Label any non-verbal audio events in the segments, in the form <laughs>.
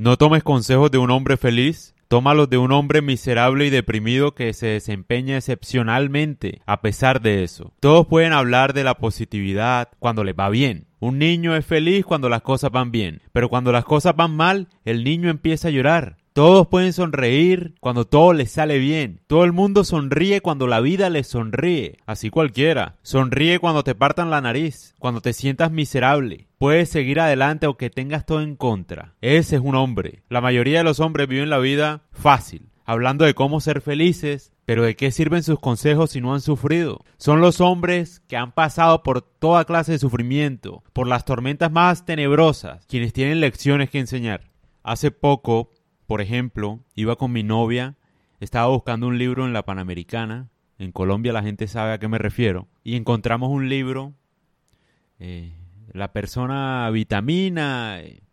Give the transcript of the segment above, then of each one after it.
No tomes consejos de un hombre feliz, tómalos de un hombre miserable y deprimido que se desempeña excepcionalmente a pesar de eso. Todos pueden hablar de la positividad cuando les va bien. Un niño es feliz cuando las cosas van bien, pero cuando las cosas van mal, el niño empieza a llorar. Todos pueden sonreír cuando todo les sale bien. Todo el mundo sonríe cuando la vida les sonríe. Así cualquiera. Sonríe cuando te partan la nariz, cuando te sientas miserable. Puedes seguir adelante aunque tengas todo en contra. Ese es un hombre. La mayoría de los hombres viven la vida fácil, hablando de cómo ser felices, pero ¿de qué sirven sus consejos si no han sufrido? Son los hombres que han pasado por toda clase de sufrimiento, por las tormentas más tenebrosas, quienes tienen lecciones que enseñar. Hace poco por ejemplo, iba con mi novia, estaba buscando un libro en la Panamericana, en Colombia la gente sabe a qué me refiero, y encontramos un libro, eh, La persona vitamina, eh,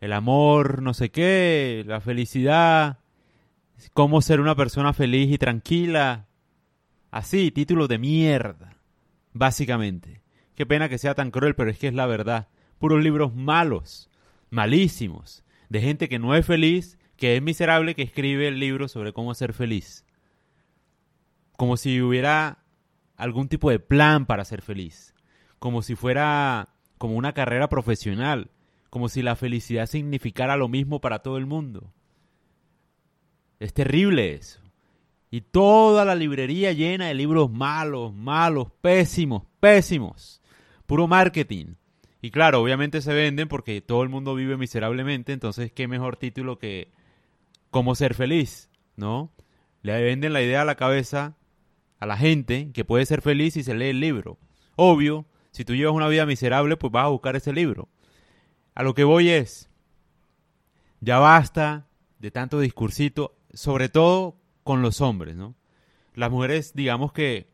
el amor no sé qué, la felicidad, cómo ser una persona feliz y tranquila, así, título de mierda, básicamente. Qué pena que sea tan cruel, pero es que es la verdad. Puros libros malos, malísimos, de gente que no es feliz que es miserable que escribe el libro sobre cómo ser feliz. Como si hubiera algún tipo de plan para ser feliz. Como si fuera como una carrera profesional. Como si la felicidad significara lo mismo para todo el mundo. Es terrible eso. Y toda la librería llena de libros malos, malos, pésimos, pésimos. Puro marketing. Y claro, obviamente se venden porque todo el mundo vive miserablemente, entonces qué mejor título que cómo ser feliz, ¿no? Le venden la idea a la cabeza a la gente que puede ser feliz si se lee el libro. Obvio, si tú llevas una vida miserable, pues vas a buscar ese libro. A lo que voy es, ya basta de tanto discursito, sobre todo con los hombres, ¿no? Las mujeres, digamos que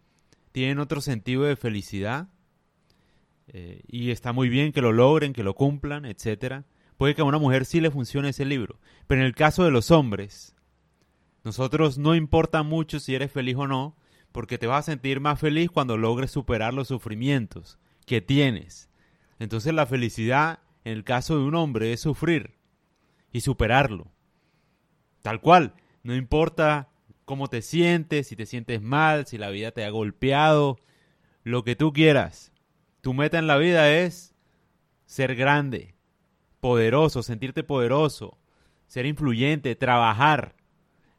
tienen otro sentido de felicidad eh, y está muy bien que lo logren, que lo cumplan, etcétera puede que a una mujer sí le funcione ese libro. Pero en el caso de los hombres, nosotros no importa mucho si eres feliz o no, porque te vas a sentir más feliz cuando logres superar los sufrimientos que tienes. Entonces la felicidad en el caso de un hombre es sufrir y superarlo. Tal cual, no importa cómo te sientes, si te sientes mal, si la vida te ha golpeado, lo que tú quieras. Tu meta en la vida es ser grande, poderoso, sentirte poderoso, ser influyente, trabajar.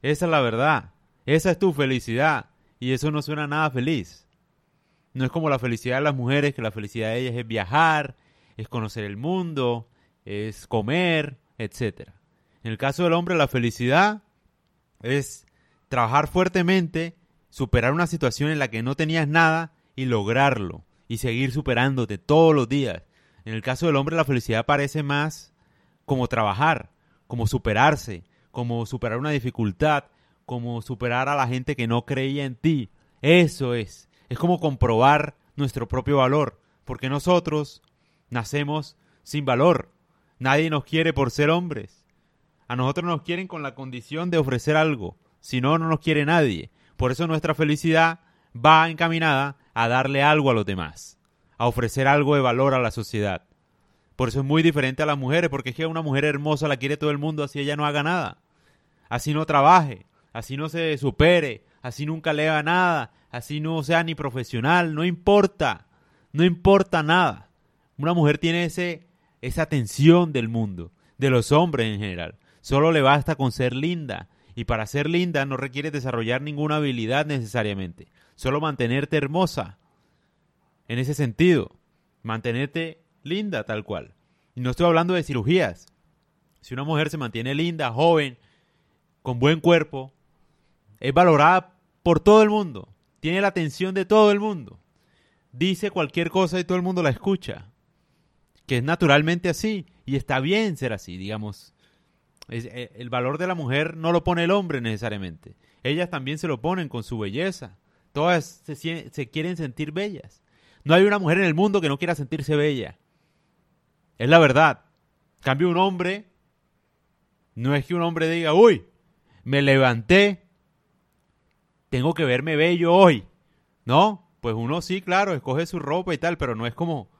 Esa es la verdad. Esa es tu felicidad. Y eso no suena nada feliz. No es como la felicidad de las mujeres, que la felicidad de ellas es viajar, es conocer el mundo, es comer, etc. En el caso del hombre, la felicidad es trabajar fuertemente, superar una situación en la que no tenías nada y lograrlo y seguir superándote todos los días en el caso del hombre la felicidad parece más como trabajar, como superarse, como superar una dificultad, como superar a la gente que no creía en ti. Eso es. Es como comprobar nuestro propio valor, porque nosotros nacemos sin valor. Nadie nos quiere por ser hombres. A nosotros nos quieren con la condición de ofrecer algo. Si no, no nos quiere nadie. Por eso nuestra felicidad va encaminada a darle algo a los demás a ofrecer algo de valor a la sociedad. Por eso es muy diferente a las mujeres, porque es que una mujer hermosa la quiere todo el mundo así ella no haga nada. Así no trabaje, así no se supere, así nunca lea nada, así no sea ni profesional, no importa, no importa nada. Una mujer tiene ese, esa atención del mundo, de los hombres en general. Solo le basta con ser linda, y para ser linda no requiere desarrollar ninguna habilidad necesariamente, solo mantenerte hermosa, en ese sentido. Mantenerte linda tal cual. Y no estoy hablando de cirugías. Si una mujer se mantiene linda, joven, con buen cuerpo, es valorada por todo el mundo. Tiene la atención de todo el mundo. Dice cualquier cosa y todo el mundo la escucha. Que es naturalmente así. Y está bien ser así, digamos. Eh, el valor de la mujer no lo pone el hombre necesariamente. Ellas también se lo ponen con su belleza. Todas se, se quieren sentir bellas. No hay una mujer en el mundo que no quiera sentirse bella. Es la verdad. Cambio un hombre, no es que un hombre diga, uy, me levanté, tengo que verme bello hoy. No, pues uno sí, claro, escoge su ropa y tal, pero no es como...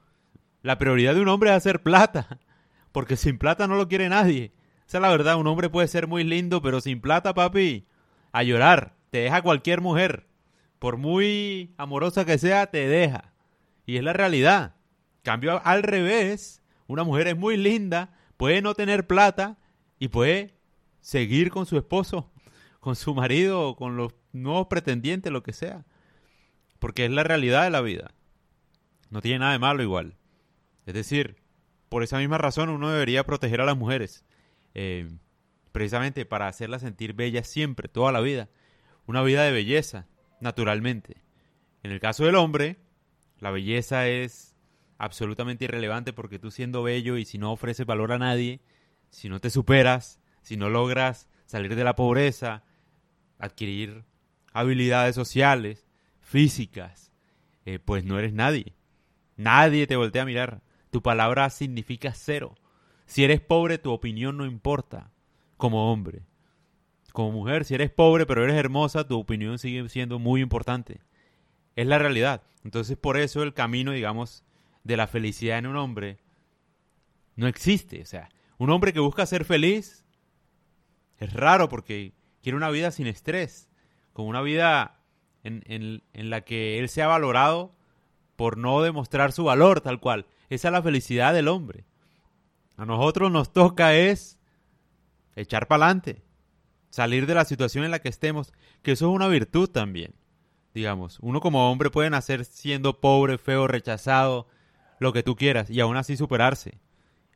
La prioridad de un hombre es hacer plata, <laughs> porque sin plata no lo quiere nadie. Esa es la verdad, un hombre puede ser muy lindo, pero sin plata, papi, a llorar. Te deja cualquier mujer. Por muy amorosa que sea, te deja. Y es la realidad. Cambio al revés, una mujer es muy linda, puede no tener plata y puede seguir con su esposo, <laughs> con su marido, con los nuevos pretendientes, lo que sea. Porque es la realidad de la vida. No tiene nada de malo igual. Es decir, por esa misma razón uno debería proteger a las mujeres. Eh, precisamente para hacerlas sentir bellas siempre, toda la vida. Una vida de belleza, naturalmente. En el caso del hombre, la belleza es absolutamente irrelevante porque tú siendo bello y si no ofreces valor a nadie, si no te superas, si no logras salir de la pobreza, adquirir habilidades sociales, físicas, eh, pues no eres nadie. Nadie te voltea a mirar. Tu palabra significa cero. Si eres pobre, tu opinión no importa como hombre. Como mujer, si eres pobre pero eres hermosa, tu opinión sigue siendo muy importante. Es la realidad. Entonces por eso el camino, digamos, de la felicidad en un hombre no existe. O sea, un hombre que busca ser feliz es raro porque quiere una vida sin estrés, como una vida en, en, la que él sea valorado por no demostrar su valor tal cual. Esa es la felicidad del hombre. A nosotros nos toca es echar para adelante, salir de la situación en la que estemos, que eso es una virtud también. Digamos, uno como hombre puede nacer siendo pobre, feo, rechazado, lo que tú quieras, y aún así superarse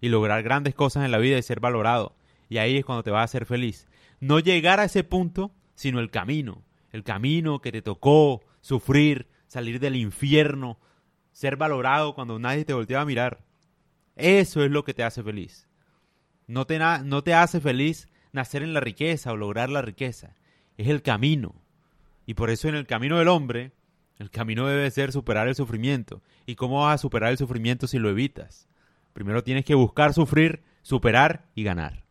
y lograr grandes cosas en la vida y ser valorado. Y ahí es cuando te vas a hacer feliz. No llegar a ese punto, sino el camino. El camino que te tocó sufrir, salir del infierno, ser valorado cuando nadie te volteaba a mirar. Eso es lo que te hace feliz. No te, no te hace feliz nacer en la riqueza o lograr la riqueza. Es el camino. Y por eso en el camino del hombre, el camino debe ser superar el sufrimiento. ¿Y cómo vas a superar el sufrimiento si lo evitas? Primero tienes que buscar sufrir, superar y ganar.